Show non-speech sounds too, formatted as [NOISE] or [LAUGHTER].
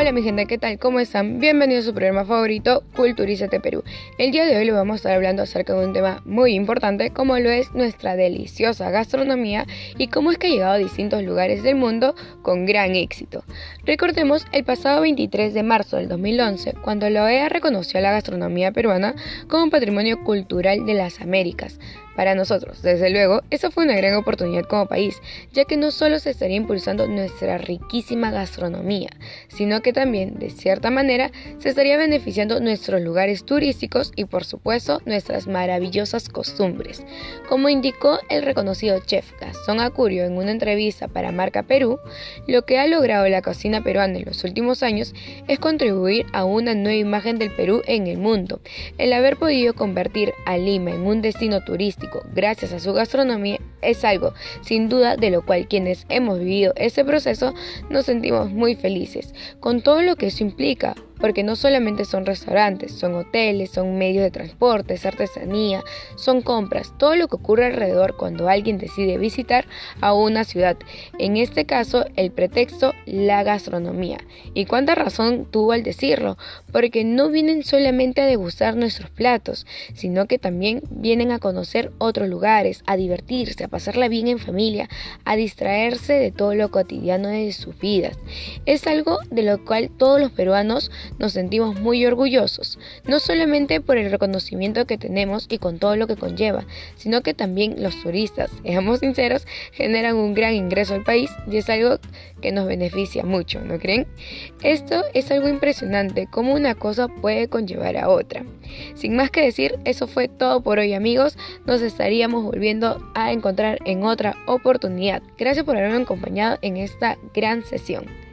Hola mi gente, ¿qué tal? ¿Cómo están? Bienvenidos a su programa favorito, Culturízate Perú. El día de hoy les vamos a estar hablando acerca de un tema muy importante como lo es nuestra deliciosa gastronomía y cómo es que ha llegado a distintos lugares del mundo con gran éxito. Recordemos el pasado 23 de marzo del 2011, cuando la OEA reconoció a la gastronomía peruana como patrimonio cultural de las Américas. Para nosotros, desde luego, esa fue una gran oportunidad como país, ya que no solo se estaría impulsando nuestra riquísima gastronomía, sino que también, de cierta manera, se estaría beneficiando nuestros lugares turísticos y, por supuesto, nuestras maravillosas costumbres. Como indicó el reconocido chef Gastón Acurio en una entrevista para Marca Perú, lo que ha logrado la cocina peruana en los últimos años es contribuir a una nueva imagen del Perú en el mundo, el haber podido convertir a Lima en un destino turístico gracias a su gastronomía es algo sin duda de lo cual quienes hemos vivido ese proceso nos sentimos muy felices, todo lo que eso implica, porque no solamente son restaurantes, son hoteles, son medios de transporte, es artesanía, son compras, todo lo que ocurre alrededor cuando alguien decide visitar a una ciudad. En este caso, el pretexto, la gastronomía. ¿Y cuánta razón tuvo al decirlo? Porque no vienen solamente a degustar nuestros platos, sino que también vienen a conocer otros lugares, a divertirse, a pasarla bien en familia, a distraerse de todo lo cotidiano de sus vidas. Es algo de lo cual todos los peruanos nos sentimos muy orgullosos, no solamente por el reconocimiento que tenemos y con todo lo que conlleva, sino que también los turistas, [LAUGHS] seamos sinceros, generan un gran ingreso al país y es algo que nos beneficia mucho, ¿no creen? Esto es algo impresionante, cómo una cosa puede conllevar a otra. Sin más que decir, eso fue todo por hoy amigos, nos estaríamos volviendo a encontrar en otra oportunidad. Gracias por haberme acompañado en esta gran sesión.